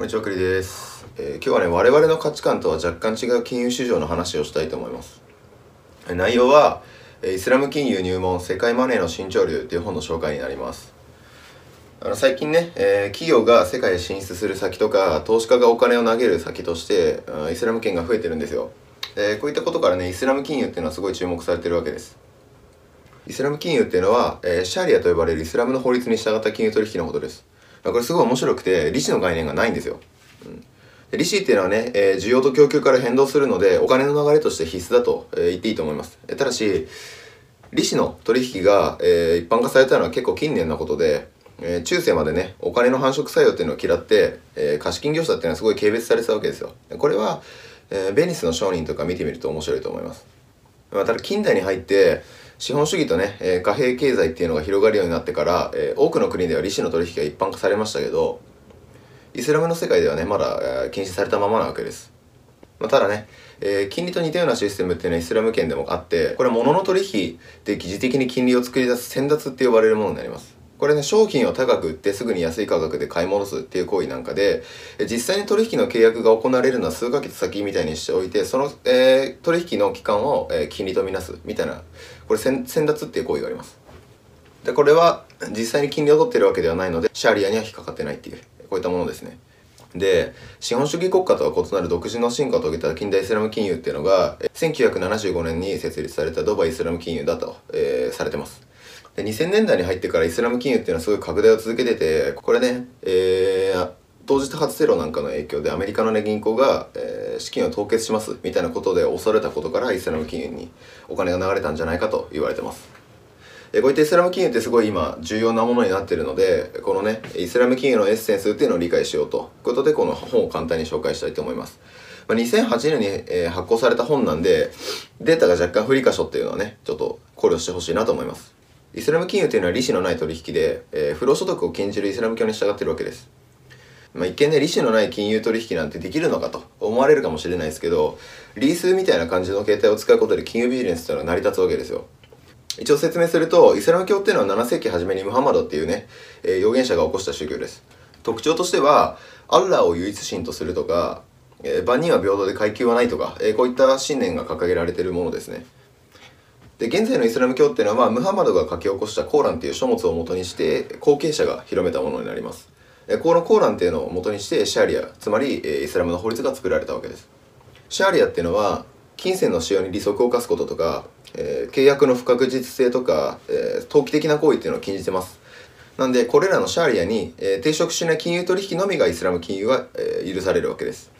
こんにちは、栗です、えー今日はね、我々の価値観とは若干違う金融市場の話をしたいと思います。内容は、イスラム金融入門世界マネーの新潮流という本の紹介になります。あの最近ね、えー企業が世界へ進出する先とか、投資家がお金を投げる先として、イスラム圏が増えてるんですよ。えこういったことからね、イスラム金融っていうのはすごい注目されてるわけです。イスラム金融っていうのは、えーシャリアと呼ばれるイスラムの法律に従った金融取引のことです。これすごい面白くて、利子の概念がないんですよ。で利子っていうのはね、えー需要と供給から変動するので、お金の流れとして必須だと、えー言っていいと思います。えーただし、利子の取引が、えー一般化されたのは結構近年のことで、えー中世までね、お金の繁殖作用っていうのを嫌って、えー貸金業者っていうのはすごい軽蔑されてたわけですよ。これは、えーベニスの商人とか見てみると面白いと思います。まあ、ただ近代に入って資本主義とね、えー貨幣経済っていうのが広がるようになってから、えー多くの国では利子の取引が一般化されましたけどイスラムの世界ではねまだ、えー禁止されたままなわけです、まあ、ただね、えー金利と似たようなシステムっていうのはイスラム圏でもあってこれは物の取引で疑似的に金利を作り出す先達って呼ばれるものになります。これね商品を高く売ってすぐに安い価格で買い戻すっていう行為なんかで実際に取引の契約が行われるのは数ヶ月先みたいにしておいてその、えー取引の期間を、えー金利とみなすみたいなこれ先先達っていう行為があります。でこれは実際に金利を取ってるわけではないのでシャリアには引っかかってないっていうこういったものですね。で資本主義国家とは異なる独自の進化を遂げた近代イスラム金融っていうのが1975年に設立されたドバイイスラム金融だと、えーされてます。で2000年代に入ってからイスラム金融っていうのはすごい拡大を続けててこれね、えー同時多発テロなんかの影響でアメリカの、ね、銀行が、えー資金を凍結しますみたいなことで恐れたことからイスラム金融にお金が流れたんじゃないかと言われてます。えこういったイスラム金融ってすごい今重要なものになってるのでこのねイスラム金融のエッセンスっていうのを理解しようということでこの本を簡単に紹介したいと思います、ま、2008年に、えー発行された本なんでデータが若干不利箇所っていうのはねちょっと考慮してほしいなと思います。イスラム金融というのは利子のない取引で、えー不労所得を禁じるイスラム教に従っているわけです。まあ、一見ね利子のない金融取引なんてできるのかと思われるかもしれないですけどリースみたいな感じの携帯を使うことで金融ビジネスっていうのは成り立つわけですよ。一応説明するとイスラム教っていうのは7世紀初めにムハンマドっていうね、えー預言者が起こした宗教です。特徴としてはアッラーを唯一神とするとか、えー万人は平等で階級はないとか、えーこういった信念が掲げられているものですね。で現在のイスラム教っていうのは、ムハマドが書き起こしたコーランっていう書物を元にして後継者が広めたものになります。このコーランっていうのを元にしてシャリアつまりイスラムの法律が作られたわけです。シャリアっていうのは金銭の使用に利息を課すこととか、えー契約の不確実性とか、えー投機的な行為っていうのを禁じてます。なんでこれらのシャーリアに、えー抵触しない金融取引のみがイスラム金融は、えー許されるわけです。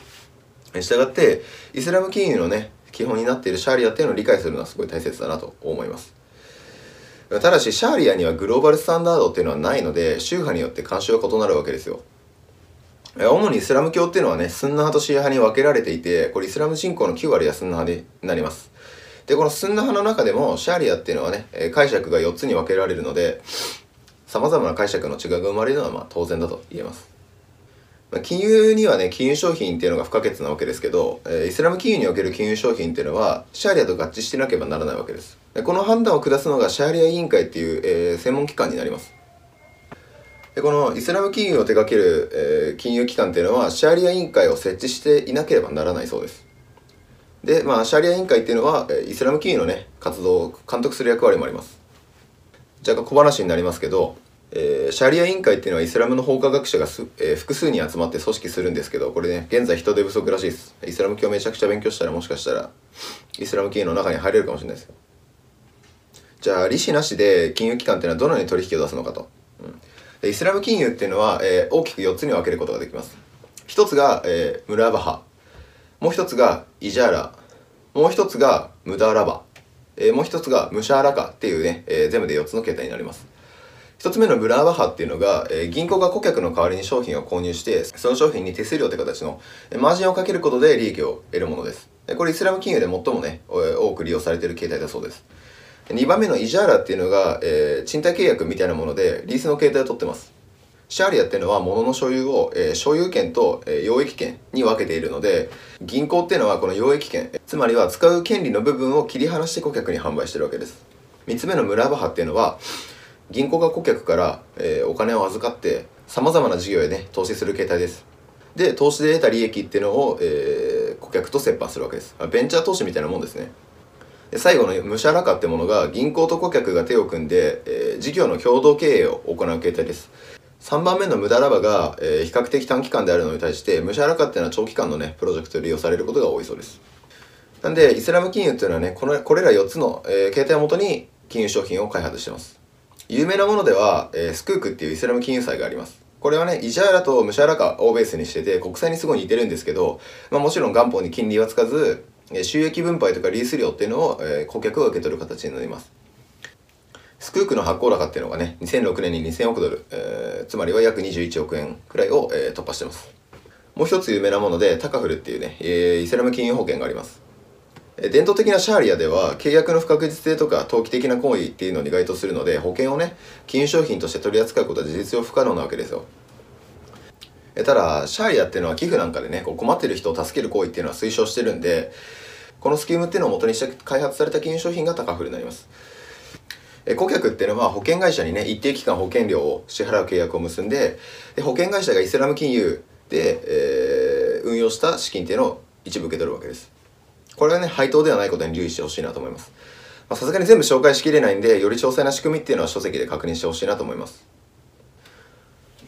したがってイスラム金融のね基本になっているシャーリアっていうのを理解するのはすごい大切だなと思います。ただしシャーリアにはグローバルスタンダードっていうのはないので宗派によって慣習が異なるわけですよ。主にイスラム教っていうのはねスンナ派とシーア派に分けられていてこれイスラム人口の9割はスンナ派になります。でこのスンナ派の中でもシャーリアっていうのはね解釈が4つに分けられるのでさまざまな解釈の違いが生まれるのはまあ当然だと言えます。ま金融にはね金融商品っていうのが不可欠なわけですけど、えーイスラム金融における金融商品っていうのはシャーリアと合致してなければならないわけです。でこの判断を下すのがシャーリア委員会っていう、えー専門機関になります。でこのイスラム金融を手掛ける、えー金融機関っていうのはシャーリア委員会を設置していなければならないそうです。でまあシャーリア委員会っていうのは、えイスラム金融のね活動を監督する役割もあります。若干小話になりますけど、えーシャリア委員会っていうのはイスラムの法科学者がす、えー複数に集まって組織するんですけどこれね現在人手不足らしいです。イスラム教めちゃくちゃ勉強したらもしかしたらイスラム金融の中に入れるかもしれないですよ。じゃあ利子なしで金融機関っていうのはどのように取引を出すのかと、うん。イスラム金融っていうのは、えー大きく4つに分けることができます。一つが、えームラバハ。もう一つがイジャーラ。もう一つがムダラバ、えーもう一つがムシャーラカっていうね、えー全部で4つの形態になります。一つ目のムラーバハっていうのが、えー銀行が顧客の代わりに商品を購入してその商品に手数料って形のマージンをかけることで利益を得るものです。これイスラム金融で最もね多く利用されている形態だそうです。2番目のイジャーラっていうのが、えー賃貸契約みたいなものでリースの形態を取ってます。シャーリアっていうのは物の所有を、えー所有権と、えー用益権に分けているので銀行っていうのはこの用益権つまりは使う権利の部分を切り離して顧客に販売してるわけです。3つ目のムラバハっていうのは銀行が顧客から、えーお金を預かってさまざまな事業へね投資する形態です。で投資で得た利益っていうのを、えー、顧客と折半するわけです。ベンチャー投資みたいなもんですね。で最後のムシャラカってものが銀行と顧客が手を組んで、えー、事業の共同経営を行う形態です。3番目の無駄ラバが、えー、比較的短期間であるのに対してムシャラカっていうのは長期間のねプロジェクトで利用されることが多いそうです。なんでイスラム金融っていうのはねこのこれら4つの、えー、形態をもとに金融商品を開発してます。有名なものでは、えー、スクークっていうイスラム金融債がありますこれはね、イジャーラとムシャラカをベースにしてて、国債にすごい似てるんですけど、まあもちろん元本に金利はつかず、収益分配とかリース料っていうのを、えー、顧客が受け取る形になります。スクークの発行高っていうのがね、2006年に2000億ドル、えー、つまりは約21億円くらいを、えー、突破してます。もう一つ有名なもので、タカフルっていうね、えー、イスラム金融保険があります。伝統的なシャーリアでは契約の不確実性とか投機的な行為っていうのに該当するので保険をね金融商品として取り扱うことは事実上不可能なわけですよ。ただシャーリアっていうのは寄付なんかでねこう困ってる人を助ける行為っていうのは推奨してるんでこのスキームっていうのを元にして開発された金融商品が高フルになります。顧客っていうのは保険会社にね一定期間保険料を支払う契約を結んでで保険会社がイスラム金融で、えー、運用した資金っていうのを一部受け取るわけです。これはね、配当ではないことに留意してほしいなと思います。さすがに全部紹介しきれないんで、より詳細な仕組みっていうのは書籍で確認してほしいなと思います。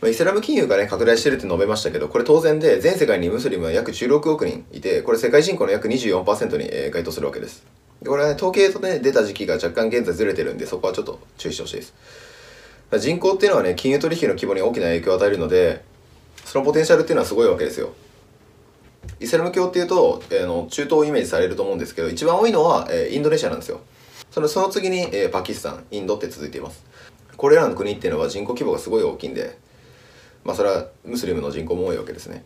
まあ、イスラム金融がね、拡大してるって述べましたけど、これ当然で、全世界にムスリムは約16億人いて、これ世界人口の約24%に、該当するわけです。これはね、統計とね、出た時期が若干現在ずれてるんで、そこはちょっと注意してほしいです。人口っていうのはね、金融取引の規模に大きな影響を与えるので、そのポテンシャルっていうのはすごいわけですよ。イスラム教っていうと、えー、の中東をイメージされると思うんですけど一番多いのは、えー、インドネシアなんですよ。そのその次に、えー、パキスタンインドって続いています。これらの国っていうのは人口規模がすごい大きいんでまあそれはムスリムの人口も多いわけですね、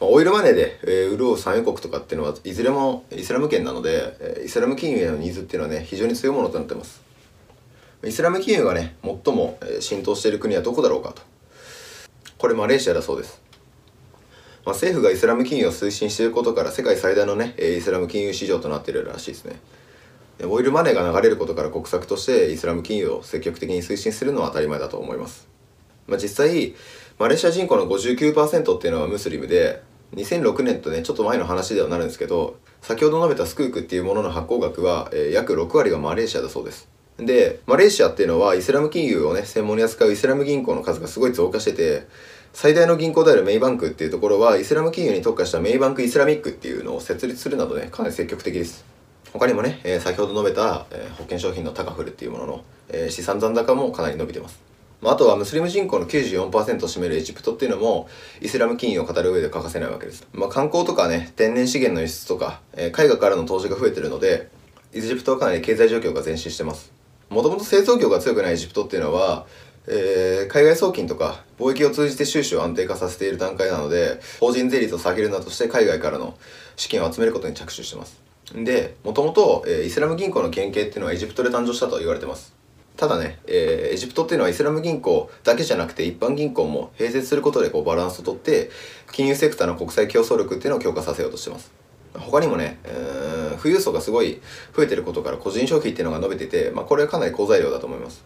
まあ、オイルマネーで、えー、潤う産油国とかっていうのはいずれもイスラム圏なので、えー、イスラム金融へのニーズっていうのはね非常に強いものとなってます。イスラム金融がね最も浸透している国はどこだろうかと。これマレーシアだそうです。まあ、政府がイスラム金融を推進していることから世界最大のねイスラム金融市場となっているらしいですね。でオイルマネーが流れることから国策としてイスラム金融を積極的に推進するのは当たり前だと思います、まあ、実際マレーシア人口の59%っていうのはムスリムで2006年とねちょっと前の話ではなるんですけど先ほど述べたスクークっていうものの発行額は、えー、約6割がマレーシアだそうです。でマレーシアっていうのはイスラム金融をね専門に扱うイスラム銀行の数がすごい増加してて最大の銀行であるメイバンクっていうところはイスラム金融に特化したメイバンクイスラミックっていうのを設立するなどねかなり積極的です。他にもね、えー、先ほど述べた、えー、保険商品のタカフルっていうものの、えー、資産残高もかなり伸びてます。まあ、あとはムスリム人口の94%を占めるエジプトっていうのもイスラム金融を語る上で欠かせないわけです、まあ、観光とかね天然資源の輸出とか、えー、海外からの投資が増えてるのでエジプトはかなり経済状況が前進してます。もともと製造業が強くないエジプトっていうのはえー、海外送金とか貿易を通じて収支を安定化させている段階なので法人税率を下げるなどして海外からの資金を集めることに着手してます。でもともとイスラム銀行の原型っていうのはエジプトで誕生したと言われてます。ただね、えー、エジプトっていうのはイスラム銀行だけじゃなくて一般銀行も併設することでこうバランスをとって金融セクターの国際競争力っていうのを強化させようとしてます。他にもね、えー、富裕層がすごい増えてることから個人消費っていうのが伸びてて、まあ、これはかなり好材料だと思います。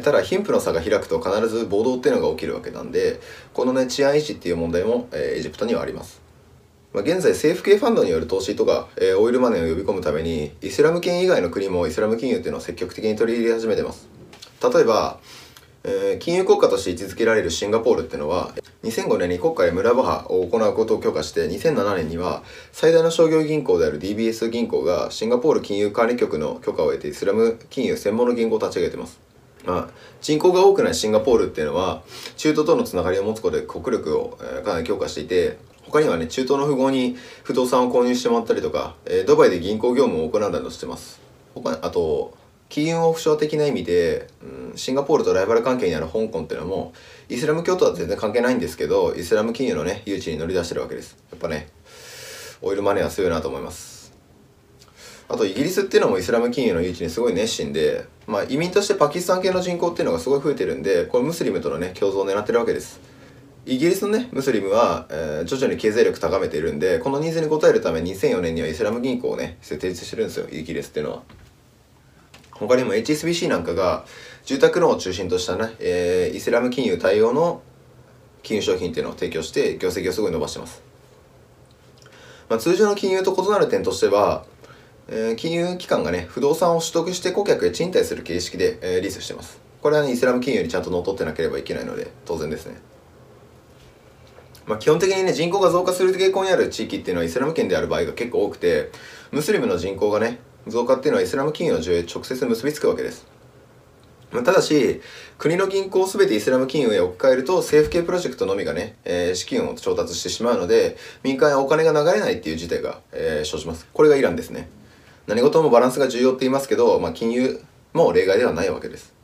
ただ貧富の差が開くと必ず暴動っていうのが起きるわけなんでこのね治安維持っていう問題も、えー、エジプトにはあります、まあ、現在政府系ファンドによる投資とか、えー、オイルマネーを呼び込むためにイスラム圏以外の国もイスラム金融っていうのを積極的に取り入れ始めてます。例えばえー、金融国家として位置づけられるシンガポールっていうのは2005年に国家へ村バハを行うことを許可して2007年には最大の商業銀行である DBS 銀行がシンガポール金融管理局の許可を得てイスラム金融専門の銀行を立ち上げてます。まあ、人口が多くないシンガポールっていうのは中東とのつながりを持つことで国力を、かなり強化していて他にはね中東の富豪に不動産を購入してもらったりとか、えー、ドバイで銀行業務を行うなどしてます。他あと金融オフショア的な意味で、うん、シンガポールとライバル関係にある香港っていうのもイスラム教とは全然関係ないんですけどイスラム金融のね誘致に乗り出してるわけです。やっぱねオイルマネーは強いなと思います。あとイギリスっていうのもイスラム金融の誘致にすごい熱心で、まあ、移民としてパキスタン系の人口っていうのがすごい増えてるんでこれムスリムとのね共存を狙ってるわけです。イギリスのねムスリムは、えー、徐々に経済力高めているんでこのニーズに応えるため2004年にはイスラム銀行をね設立してるんですよイギリスっていうのは。他にも HSBC なんかが住宅ローンを中心としたね、えー、イスラム金融対応の金融商品っていうのを提供して業績をすごい伸ばしてます、まあ、通常の金融と異なる点としては、えー、金融機関がね不動産を取得して顧客へ賃貸する形式で、えー、リースしてます。これは、ね、イスラム金融にちゃんと乗っ取ってなければいけないので当然ですね。まあ、基本的にね人口が増加する傾向にある地域っていうのはイスラム圏である場合が結構多くてムスリムの人口がね増加っていうのはイスラム金融の需要へ直接結びつくわけです。ただし国の銀行を全てイスラム金融へ置き換えると政府系プロジェクトのみがね、えー、資金を調達してしまうので民間へお金が流れないっていう事態が、えー、生じます。これがイランですね。何事もバランスが重要って言いますけど、まあ、金融も例外ではないわけです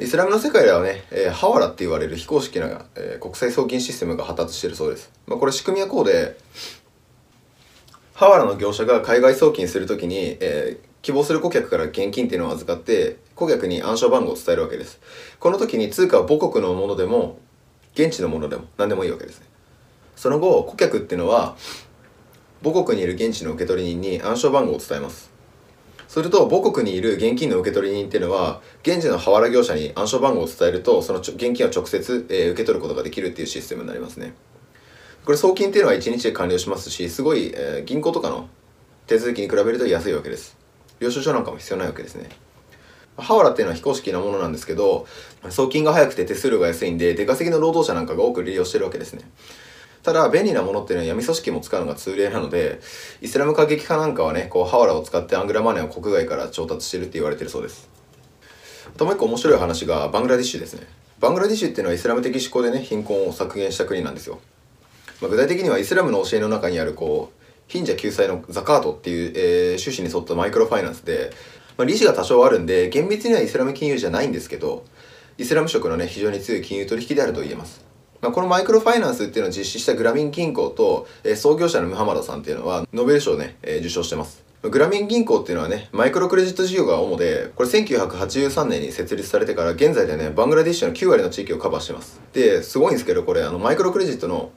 イスラムの世界ではね、えー、ハワラって言われる非公式な、えー、国際送金システムが発達しているそうです。まあ、これ仕組みはこうで、ハワラの業者が海外送金するときに、えー、希望する顧客から現金っていうのを預かって、顧客に暗証番号を伝えるわけです。この時に通貨は母国のものでも、現地のものでも何でもいいわけですね。その後、顧客っていうのは、母国にいる現地の受取人に暗証番号を伝えます。すると母国にいる現金の受取人っていうのは現地のハワラ業者に暗証番号を伝えるとその現金を直接、えー、受け取ることができるっていうシステムになりますね。これ送金っていうのは1日で完了しますしすごい、えー、銀行とかの手続きに比べると安いわけです。領収書なんかも必要ないわけですね。ハワラっていうのは非公式なものなんですけど送金が早くて手数料が安いんで出稼ぎの労働者なんかが多く利用してるわけですね。ただ便利なものっていうのは闇組織も使うのが通例なのでイスラム過激派なんかはねこうハワラを使ってアングラマネーを国外から調達してるって言われてるそうです。あともう一個面白い話がバングラディッシュですね。バングラディッシュっていうのはイスラム的思考でね貧困を削減した国なんですよ、まあ、具体的にはイスラムの教えの中にあるこう貧者救済のザカートっていう、えー、趣旨に沿ったマイクロファイナンスで、まあ、利子が多少あるんで厳密にはイスラム金融じゃないんですけどイスラム色のね非常に強い金融取引であると言えます。まあ、このマイクロファイナンスっていうのを実施したグラミン銀行と、えー、創業者のムハマドさんっていうのはノーベル賞をね、えー、受賞してます。グラミン銀行っていうのはね、マイクロクレジット事業が主で、これ1983年に設立されてから現在でね、バングラディッシュの9割の地域をカバーしてます。で、すごいんですけど、これあのマイクロクレジットの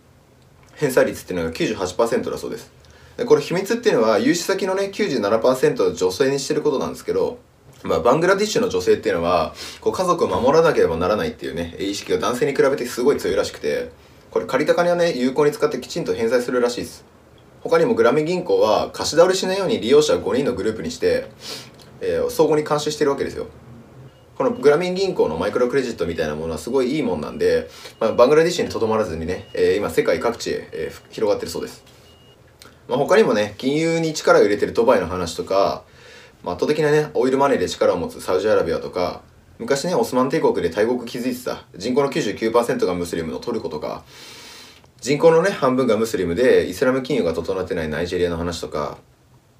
返済率っていうのが98%だそうです。でこれ秘密っていうのは融資先のね97%を女性にしてることなんですけどまあ、バングラディッシュの女性っていうのはこう家族を守らなければならないっていうね意識が男性に比べてすごい強いらしくてこれ借りた金をね有効に使ってきちんと返済するらしいです。他にもグラミ銀行は貸し倒れしないように利用者を5人のグループにして、えー、相互に監視してるわけですよ。このグラミン銀行のマイクロクレジットみたいなものはすごいいいもんなんで、まあ、バングラディッシュにとどまらずにね、えー、今世界各地へ、えー、広がってるそうです、まあ、他にもね金融に力を入れてるドバイの話とかまあ、圧倒的なねオイルマネーで力を持つサウジアラビアとか昔ねオスマン帝国で大国築いてた人口の99%がムスリムのトルコとか人口のね半分がムスリムでイスラム金融が整ってないナイジェリアの話とか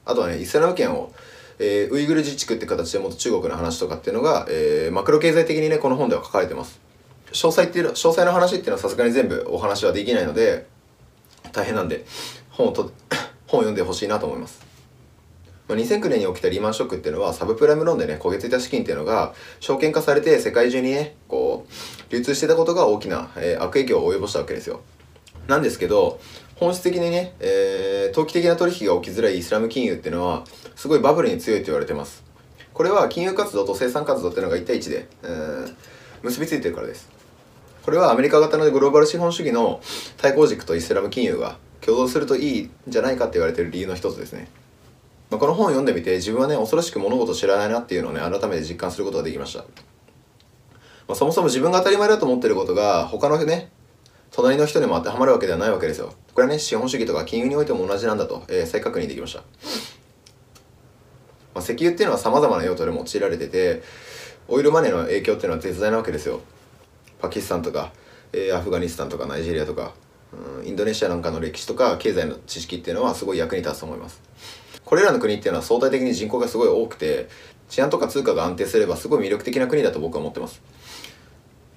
あとはねイスラム圏を、えー、ウイグル自治区って形でもっと中国の話とかっていうのが、えー、マクロ経済的にねこの本では書かれてます。詳細っていう詳細な話っていうのはさすがに全部お話はできないので大変なんで本をと 本を読んでほしいなと思います、2009年に起きたリーマンショックっていうのはサブプライムローンでね焦げ付いた資金っていうのが証券化されて世界中にねこう流通してたことが大きな、えー、悪影響を及ぼしたわけですよ。なんですけど本質的にね、えー、投機的な取引が起きづらいイスラム金融っていうのはすごいバブルに強いと言われてます。これは金融活動と生産活動っていうのが1対1で、えー、結びついてるからです。これはアメリカ型のグローバル資本主義の対抗軸とイスラム金融が共存するといいんじゃないかって言われてる理由の一つですね。まあ、この本を読んでみて自分はね恐ろしく物事を知らないなっていうのをね改めて実感することができました、まあ、そもそも自分が当たり前だと思ってることが他のね隣の人にも当てはまるわけではないわけですよ。これはね資本主義とか金融においても同じなんだと、えー、再確認できました、まあ、石油っていうのは様々な用途で用いられててオイルマネーの影響っていうのは絶大なわけですよ。パキスタンとか、えー、アフガニスタンとかナイジェリアとかうんインドネシアなんかの歴史とか経済の知識っていうのはすごい役に立つと思います。これらの国っていうのは相対的に人口がすごい多くて治安とか通貨が安定すればすごい魅力的な国だと僕は思ってます。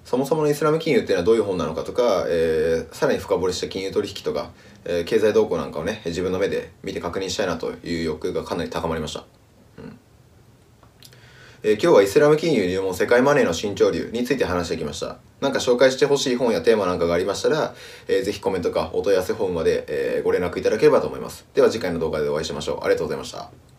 そもそものイスラム金融っていうのはどういう本なのかとか、えー、さらに深掘りした金融取引とか、えー、経済動向なんかをね自分の目で見て確認したいなという欲がかなり高まりました。えー、今日はイスラム金融入門世界マネーの新潮流について話してきました。なんか紹介してほしい本やテーマなんかがありましたら、えー、ぜひコメントかお問い合わせフォームまで、えー、ご連絡いただければと思います。では次回の動画でお会いしましょう。ありがとうございました。